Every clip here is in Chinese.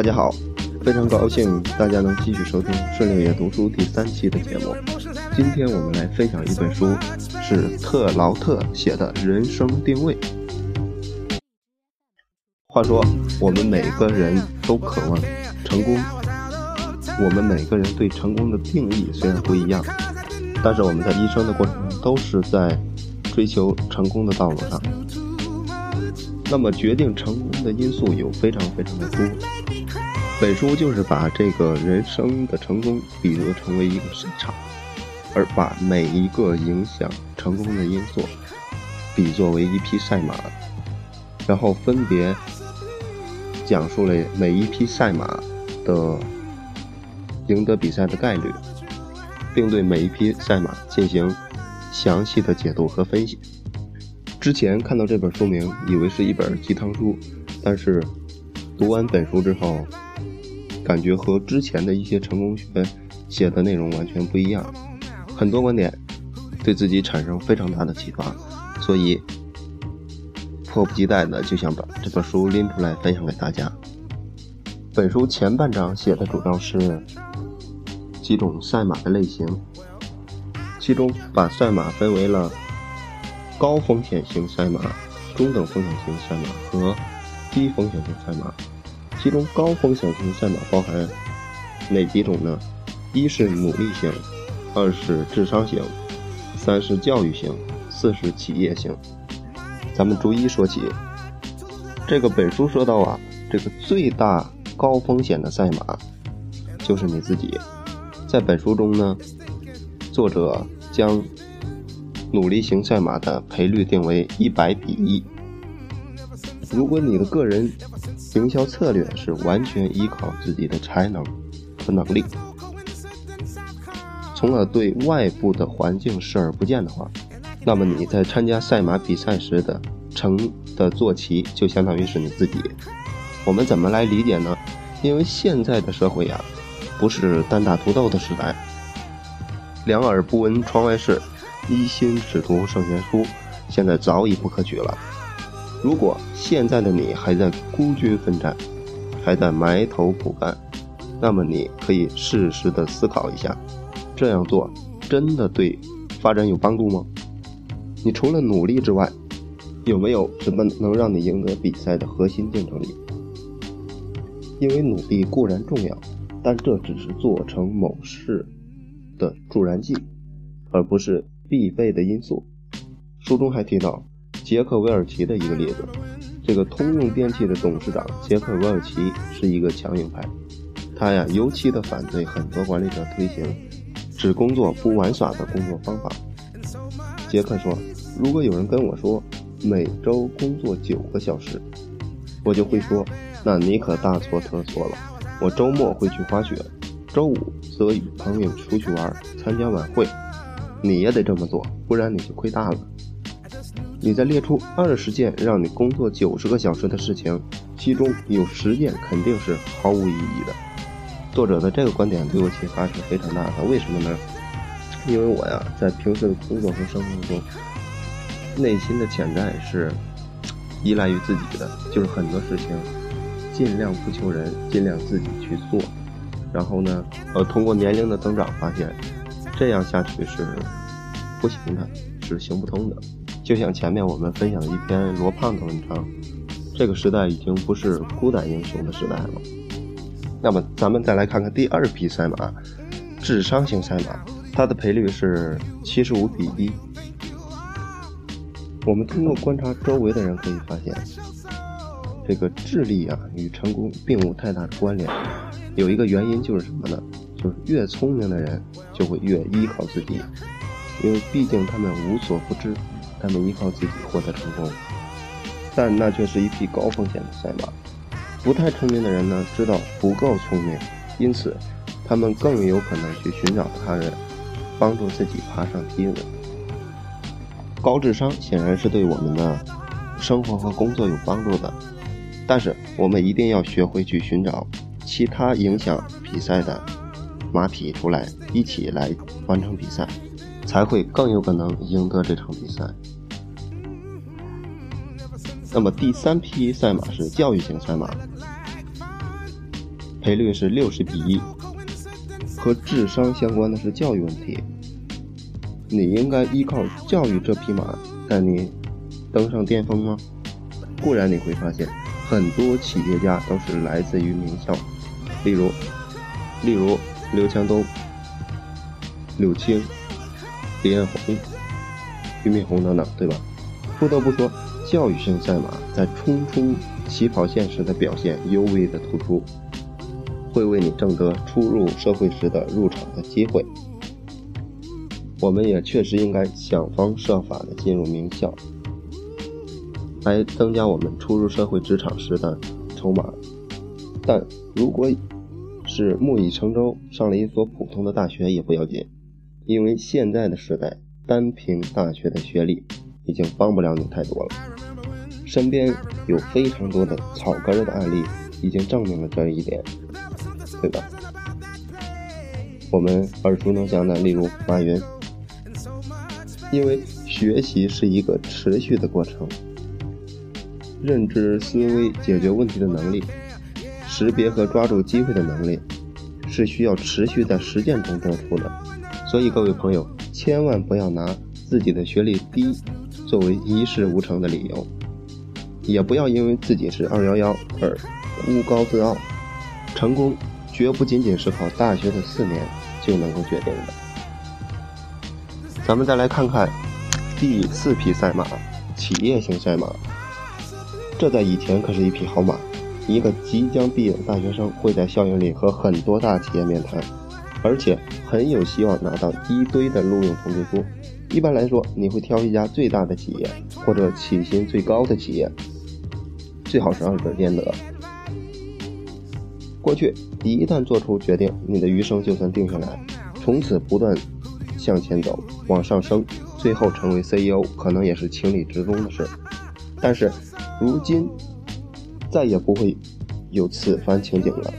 大家好，非常高兴大家能继续收听《顺六爷读书》第三期的节目。今天我们来分享一本书，是特劳特写的《人生定位》。话说，我们每个人都渴望成功，我们每个人对成功的定义虽然不一样，但是我们在一生的过程中都是在追求成功的道路上。那么，决定成功的因素有非常非常的多。本书就是把这个人生的成功比作成为一个赛场，而把每一个影响成功的因素比作为一匹赛马，然后分别讲述了每一匹赛马的赢得比赛的概率，并对每一匹赛马进行详细的解读和分析。之前看到这本书名，以为是一本鸡汤书，但是读完本书之后。感觉和之前的一些成功学写的内容完全不一样，很多观点对自己产生非常大的启发，所以迫不及待的就想把这本书拎出来分享给大家。本书前半章写的主要是几种赛马的类型，其中把赛马分为了高风险型赛马、中等风险型赛马和低风险型赛马。其中高风险型赛马包含哪几种呢？一是努力型，二是智商型，三是教育型，四是企业型。咱们逐一说起。这个本书说到啊，这个最大高风险的赛马就是你自己。在本书中呢，作者将努力型赛马的赔率定为一百比一。如果你的个人营销策略是完全依靠自己的才能和能力，从而对外部的环境视而不见的话，那么你在参加赛马比赛时的成的坐骑就相当于是你自己。我们怎么来理解呢？因为现在的社会呀，不是单打独斗的时代，两耳不闻窗外事，一心只读圣贤书，现在早已不可取了。如果现在的你还在孤军奋战，还在埋头苦干，那么你可以适时的思考一下，这样做真的对发展有帮助吗？你除了努力之外，有没有什么能让你赢得比赛的核心竞争力？因为努力固然重要，但这只是做成某事的助燃剂，而不是必备的因素。书中还提到。杰克韦尔奇的一个例子，这个通用电气的董事长杰克韦尔奇是一个强硬派，他呀尤其的反对很多管理者推行只工作不玩耍的工作方法。杰克说：“如果有人跟我说每周工作九个小时，我就会说，那你可大错特错了。我周末会去滑雪，周五则与朋友出去玩，参加晚会。你也得这么做，不然你就亏大了。”你再列出二十件让你工作九十个小时的事情，其中有十件肯定是毫无意义的。作者的这个观点对我启发是非常大的。为什么呢？因为我呀，在平时的工作和生活中，内心的潜在是依赖于自己的，就是很多事情尽量不求人，尽量自己去做。然后呢，呃，通过年龄的增长，发现这样下去是不行的，是行不通的。就像前面我们分享的一篇罗胖的文章，这个时代已经不是孤胆英雄的时代了。那么，咱们再来看看第二匹赛马，智商型赛马，它的赔率是七十五比一。我们通过观察周围的人可以发现，这个智力啊与成功并无太大的关联。有一个原因就是什么呢？就是越聪明的人就会越依靠自己，因为毕竟他们无所不知。他们依靠自己获得成功，但那却是一匹高风险的赛马。不太聪明的人呢，知道不够聪明，因此他们更有可能去寻找他人，帮助自己爬上梯子。高智商显然是对我们的生活和工作有帮助的，但是我们一定要学会去寻找其他影响比赛的马匹出来，一起来完成比赛。才会更有可能赢得这场比赛。那么第三批赛马是教育型赛马，赔率是六十比一。和智商相关的是教育问题，你应该依靠教育这匹马带你登上巅峰吗？固然你会发现，很多企业家都是来自于名校，例如，例如刘强东、柳青、李彦宏、俞敏洪等等，对吧？不得不说，教育型赛马在冲出起跑线时的表现尤为的突出。会为你挣得初入社会时的入场的机会。我们也确实应该想方设法的进入名校，来增加我们初入社会职场时的筹码。但如果是木已成舟，上了一所普通的大学也不要紧，因为现在的时代，单凭大学的学历已经帮不了你太多了。身边有非常多的草根的案例，已经证明了这一点。对吧？我们耳熟能详的，例如马云，因为学习是一个持续的过程，认知、思维、解决问题的能力，识别和抓住机会的能力，是需要持续在实践中得出的。所以，各位朋友，千万不要拿自己的学历低作为一事无成的理由，也不要因为自己是二幺幺而孤高自傲，成功。绝不仅仅是靠大学的四年就能够决定的。咱们再来看看第四匹赛马——企业型赛马。这在以前可是一匹好马。一个即将毕业的大学生会在校园里和很多大企业面谈，而且很有希望拿到一堆的录用通知书。一般来说，你会挑一家最大的企业或者起薪最高的企业，最好是二者兼得。过去，一旦做出决定，你的余生就算定下来，从此不断向前走，往上升，最后成为 CEO，可能也是情理之中的事。但是，如今再也不会有此番情景了，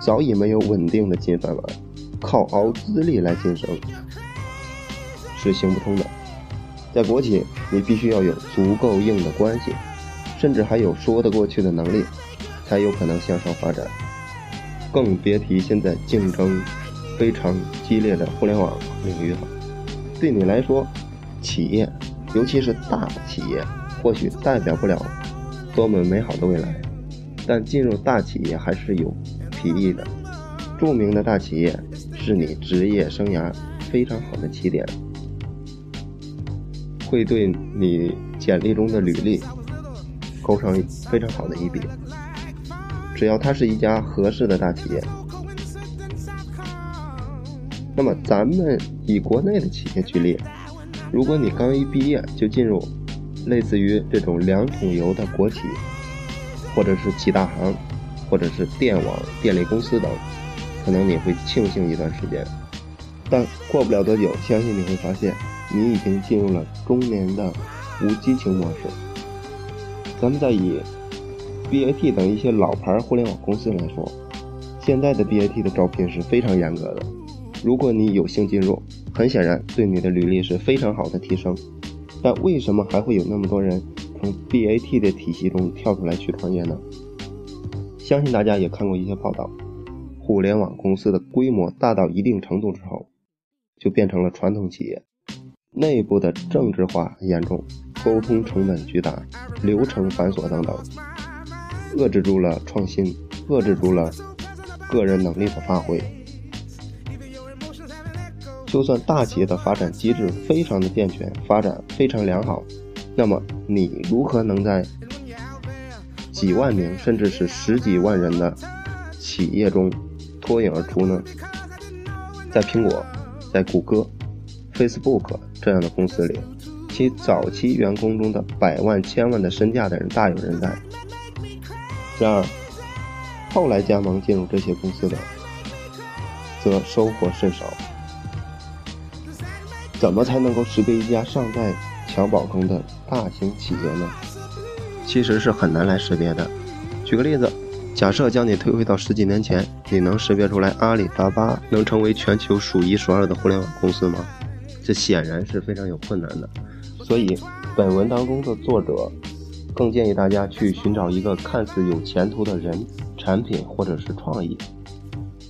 早已没有稳定的金饭碗，靠熬资历来晋升是行不通的。在国企，你必须要有足够硬的关系，甚至还有说得过去的能力，才有可能向上发展。更别提现在竞争非常激烈的互联网领域了。对你来说，企业，尤其是大企业，或许代表不了多么美好的未来，但进入大企业还是有裨益的。著名的大企业是你职业生涯非常好的起点，会对你简历中的履历勾上非常好的一笔。只要它是一家合适的大企业，那么咱们以国内的企业举例，如果你刚一毕业就进入类似于这种两桶油的国企，或者是几大行，或者是电网、电力公司等，可能你会庆幸一段时间，但过不了多久，相信你会发现你已经进入了中年的无激情模式。咱们再以。BAT 等一些老牌互联网公司来说，现在的 BAT 的招聘是非常严格的。如果你有幸进入，很显然对你的履历是非常好的提升。但为什么还会有那么多人从 BAT 的体系中跳出来去创业呢？相信大家也看过一些报道，互联网公司的规模大到一定程度之后，就变成了传统企业，内部的政治化严重，沟通成本巨大，流程繁琐等等。遏制住了创新，遏制住了个人能力的发挥。就算大企业的发展机制非常的健全，发展非常良好，那么你如何能在几万名甚至是十几万人的企业中脱颖而出呢？在苹果、在谷歌、Facebook 这样的公司里，其早期员工中的百万、千万的身价的人大有人在。然而，后来加盟进入这些公司的，则收获甚少。怎么才能够识别一家尚在襁褓中的大型企业呢？其实是很难来识别的。举个例子，假设将你推回到十几年前，你能识别出来阿里巴巴能成为全球数一数二的互联网公司吗？这显然是非常有困难的。所以，本文当中的作者。更建议大家去寻找一个看似有前途的人、产品或者是创意，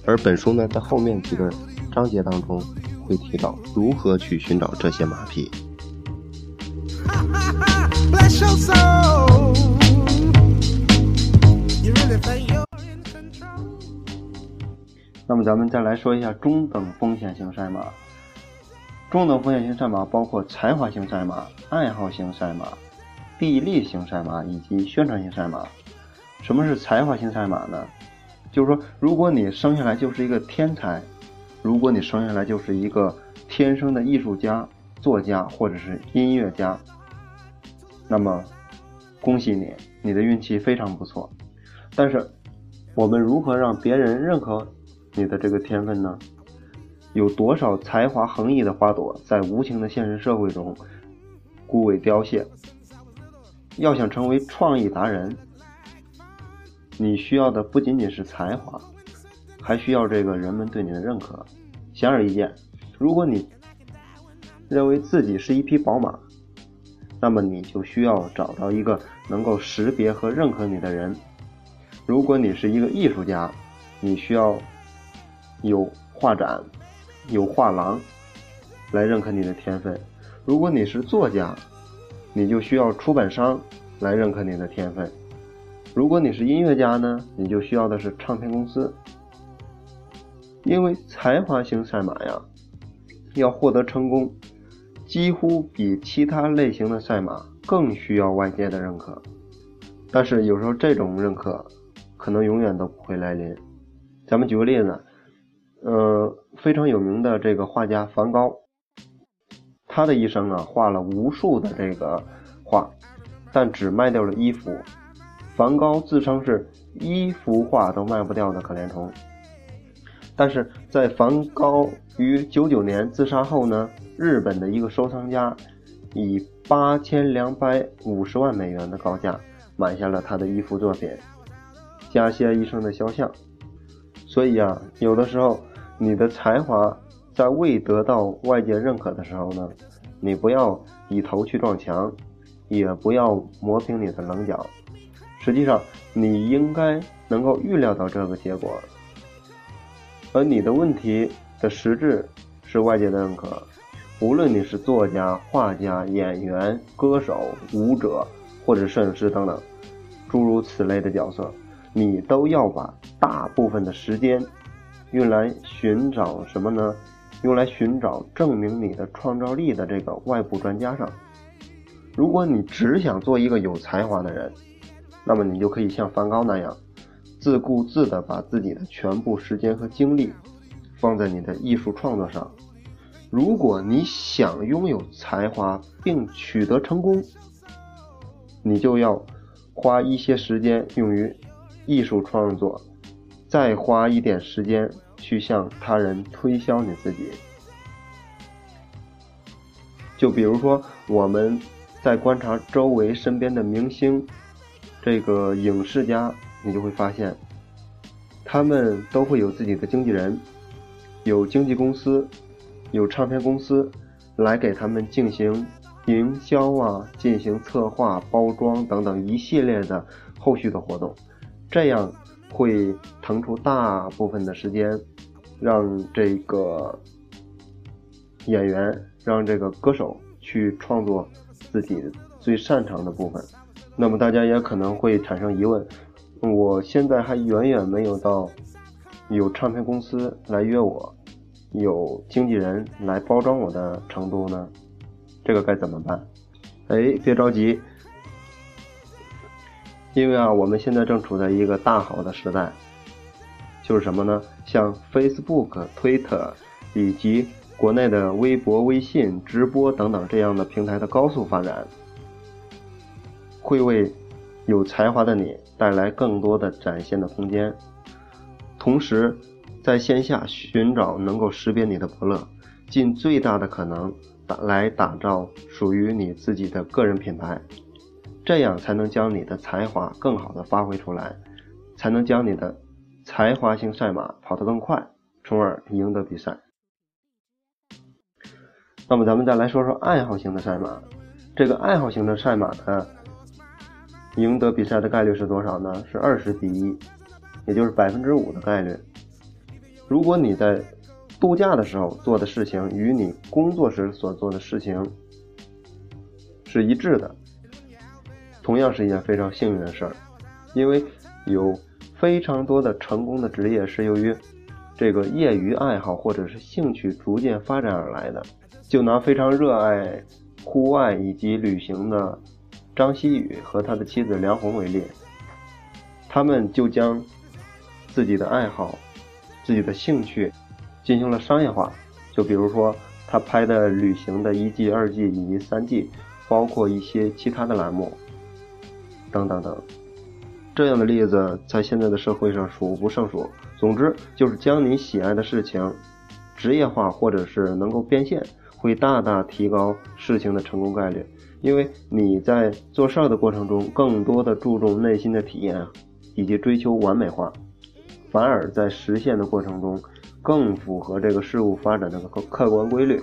而本书呢，在后面几个章节当中会提到如何去寻找这些马匹。那么咱们再来说一下中等风险型赛马。中等风险型赛马包括才华型赛马、爱好型赛马、臂力型赛马以及宣传型赛马。什么是才华型赛马呢？就是说，如果你生下来就是一个天才，如果你生下来就是一个天生的艺术家、作家或者是音乐家，那么恭喜你，你的运气非常不错。但是，我们如何让别人认可？你的这个天分呢？有多少才华横溢的花朵在无情的现实社会中枯萎凋谢？要想成为创意达人，你需要的不仅仅是才华，还需要这个人们对你的认可。显而易见，如果你认为自己是一匹宝马，那么你就需要找到一个能够识别和认可你的人。如果你是一个艺术家，你需要。有画展，有画廊来认可你的天分。如果你是作家，你就需要出版商来认可你的天分。如果你是音乐家呢，你就需要的是唱片公司。因为才华型赛马呀，要获得成功，几乎比其他类型的赛马更需要外界的认可。但是有时候这种认可可能永远都不会来临。咱们举个例子。呃，非常有名的这个画家梵高，他的一生啊，画了无数的这个画，但只卖掉了一幅。梵高自称是一幅画都卖不掉的可怜虫。但是在梵高于九九年自杀后呢，日本的一个收藏家以八千两百五十万美元的高价买下了他的一幅作品《加西亚医生的肖像》。所以啊，有的时候。你的才华在未得到外界认可的时候呢，你不要以头去撞墙，也不要磨平你的棱角。实际上，你应该能够预料到这个结果。而你的问题的实质是外界的认可。无论你是作家、画家、演员、歌手、舞者或者摄影师等等，诸如此类的角色，你都要把大部分的时间。用来寻找什么呢？用来寻找证明你的创造力的这个外部专家上。如果你只想做一个有才华的人，那么你就可以像梵高那样，自顾自地把自己的全部时间和精力放在你的艺术创作上。如果你想拥有才华并取得成功，你就要花一些时间用于艺术创作，再花一点时间。去向他人推销你自己，就比如说我们在观察周围身边的明星，这个影视家，你就会发现，他们都会有自己的经纪人，有经纪公司，有唱片公司来给他们进行营销啊，进行策划、包装等等一系列的后续的活动，这样会腾出大部分的时间。让这个演员，让这个歌手去创作自己最擅长的部分。那么大家也可能会产生疑问：我现在还远远没有到有唱片公司来约我，有经纪人来包装我的程度呢？这个该怎么办？哎，别着急，因为啊，我们现在正处在一个大好的时代。就是什么呢？像 Facebook、Twitter 以及国内的微博、微信、直播等等这样的平台的高速发展，会为有才华的你带来更多的展现的空间。同时，在线下寻找能够识别你的伯乐，尽最大的可能打来打造属于你自己的个人品牌，这样才能将你的才华更好的发挥出来，才能将你的。才华型赛马跑得更快，从而赢得比赛。那么咱们再来说说爱好型的赛马。这个爱好型的赛马呢，赢得比赛的概率是多少呢？是二十比一，也就是百分之五的概率。如果你在度假的时候做的事情与你工作时所做的事情是一致的，同样是一件非常幸运的事儿，因为有非常多的成功的职业是由于这个业余爱好或者是兴趣逐渐发展而来的。就拿非常热爱户外以及旅行的张希宇和他的妻子梁红为例，他们就将自己的爱好、自己的兴趣。进行了商业化，就比如说他拍的旅行的一季、二季以及三季，包括一些其他的栏目，等等等，这样的例子在现在的社会上数不胜数。总之，就是将你喜爱的事情职业化，或者是能够变现，会大大提高事情的成功概率。因为你在做事儿的过程中，更多的注重内心的体验，以及追求完美化，反而在实现的过程中。更符合这个事物发展的客客观规律，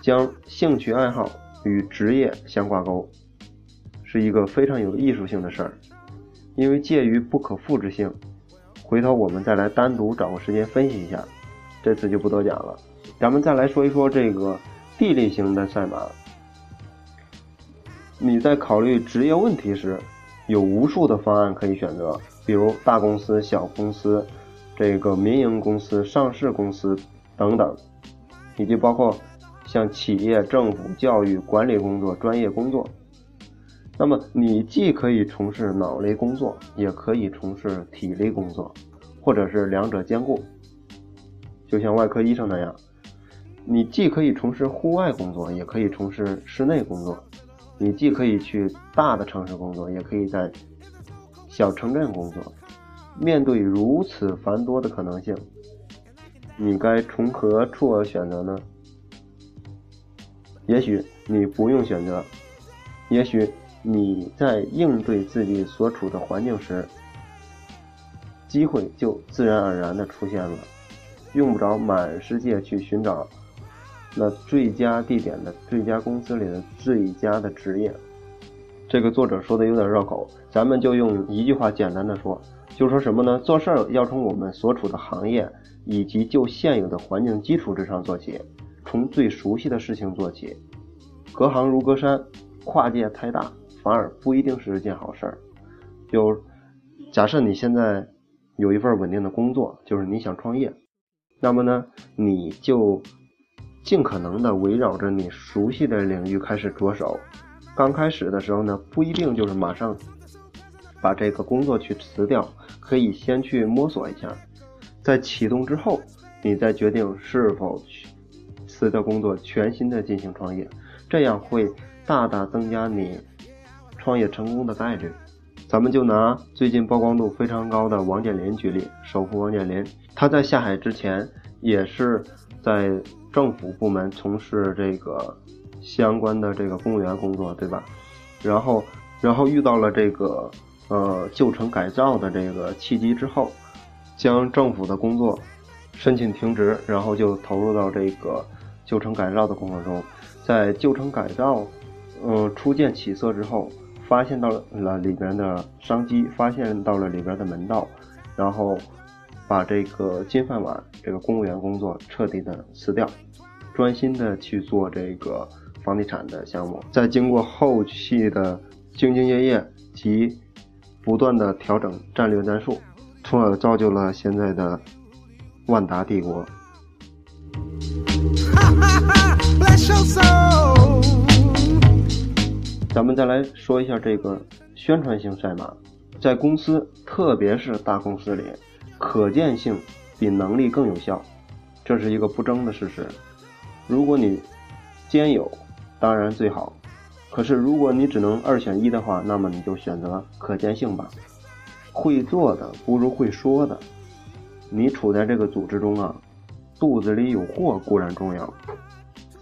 将兴趣爱好与职业相挂钩，是一个非常有艺术性的事儿。因为介于不可复制性，回头我们再来单独找个时间分析一下，这次就不多讲了。咱们再来说一说这个地理型的赛马。你在考虑职业问题时，有无数的方案可以选择，比如大公司、小公司。这个民营公司、上市公司等等，以及包括像企业、政府、教育、管理工作、专业工作。那么，你既可以从事脑力工作，也可以从事体力工作，或者是两者兼顾。就像外科医生那样，你既可以从事户外工作，也可以从事室内工作。你既可以去大的城市工作，也可以在小城镇工作。面对如此繁多的可能性，你该从何处而选择呢？也许你不用选择，也许你在应对自己所处的环境时，机会就自然而然的出现了，用不着满世界去寻找那最佳地点的最佳公司里的最佳的职业。这个作者说的有点绕口，咱们就用一句话简单的说。就说什么呢？做事儿要从我们所处的行业以及就现有的环境基础之上做起，从最熟悉的事情做起。隔行如隔山，跨界太大反而不一定是件好事儿。就假设你现在有一份稳定的工作，就是你想创业，那么呢，你就尽可能的围绕着你熟悉的领域开始着手。刚开始的时候呢，不一定就是马上。把这个工作去辞掉，可以先去摸索一下，在启动之后，你再决定是否去辞掉工作，全新的进行创业，这样会大大增加你创业成功的概率。咱们就拿最近曝光度非常高的王健林举例，首富王健林，他在下海之前也是在政府部门从事这个相关的这个公务员工作，对吧？然后，然后遇到了这个。呃，旧城改造的这个契机之后，将政府的工作申请停职，然后就投入到这个旧城改造的工作中。在旧城改造，嗯，初见起色之后，发现到了里边的商机，发现到了里边的门道，然后把这个金饭碗这个公务员工作彻底的辞掉，专心的去做这个房地产的项目。在经过后期的兢兢业业及不断的调整战略战术，从而造就了现在的万达帝国。咱们再来说一下这个宣传性赛马，在公司，特别是大公司里，可见性比能力更有效，这是一个不争的事实。如果你兼有，当然最好。可是，如果你只能二选一的话，那么你就选择可见性吧。会做的不如会说的。你处在这个组织中啊，肚子里有货固然重要，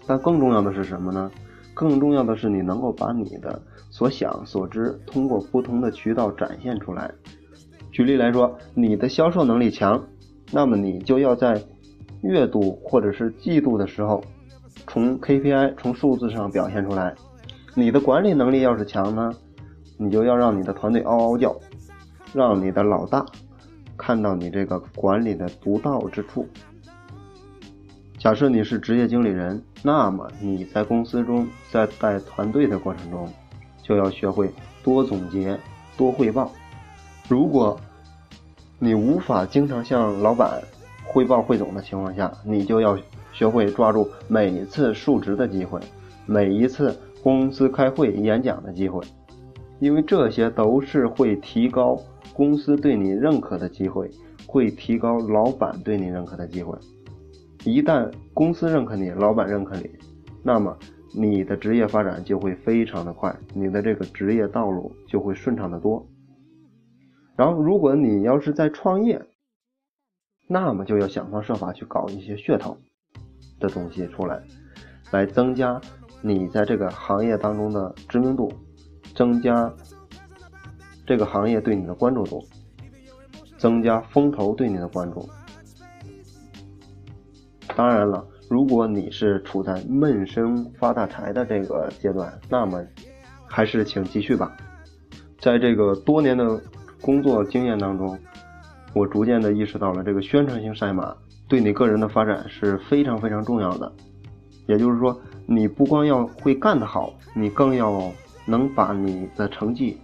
但更重要的是什么呢？更重要的是你能够把你的所想所知通过不同的渠道展现出来。举例来说，你的销售能力强，那么你就要在月度或者是季度的时候，从 KPI 从数字上表现出来。你的管理能力要是强呢，你就要让你的团队嗷嗷叫，让你的老大看到你这个管理的独到之处。假设你是职业经理人，那么你在公司中，在带团队的过程中，就要学会多总结、多汇报。如果你无法经常向老板汇报汇总的情况下，你就要学会抓住每一次述职的机会，每一次公司开会演讲的机会，因为这些都是会提高公司对你认可的机会，会提高老板对你认可的机会。一旦公司认可你，老板认可你，那么你的职业发展就会非常的快，你的这个职业道路就会顺畅的多。然后，如果你要是在创业，那么就要想方设法去搞一些噱头的东西出来，来增加你在这个行业当中的知名度，增加这个行业对你的关注度，增加风投对你的关注。当然了，如果你是处在闷声发大财的这个阶段，那么还是请继续吧。在这个多年的工作经验当中，我逐渐的意识到了这个宣传性赛马对你个人的发展是非常非常重要的。也就是说，你不光要会干得好，你更要能把你的成绩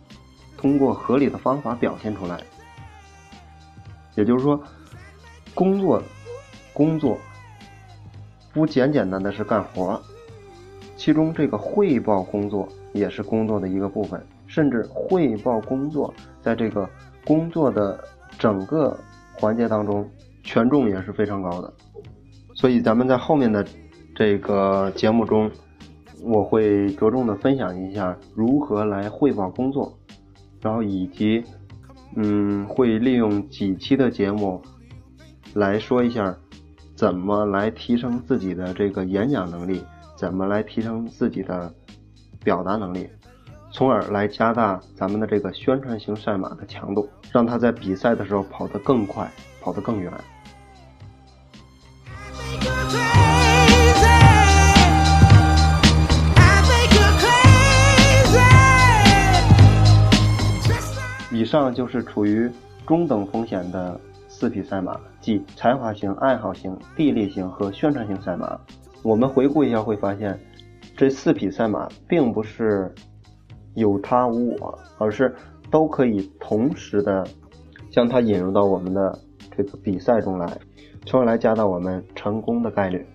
通过合理的方法表现出来。也就是说，工作，工作。不简简单的是干活，其中这个汇报工作也是工作的一个部分，甚至汇报工作在这个工作的整个环节当中权重也是非常高的。所以咱们在后面的这个节目中，我会着重的分享一下如何来汇报工作，然后以及嗯会利用几期的节目来说一下。怎么来提升自己的这个演讲能力？怎么来提升自己的表达能力？从而来加大咱们的这个宣传型赛马的强度，让他在比赛的时候跑得更快，跑得更远。以上就是处于中等风险的。四匹赛马，即才华型、爱好型、地利型和宣传型赛马。我们回顾一下，会发现这四匹赛马并不是有他无我，而是都可以同时的将它引入到我们的这个比赛中来，从而来加大我们成功的概率。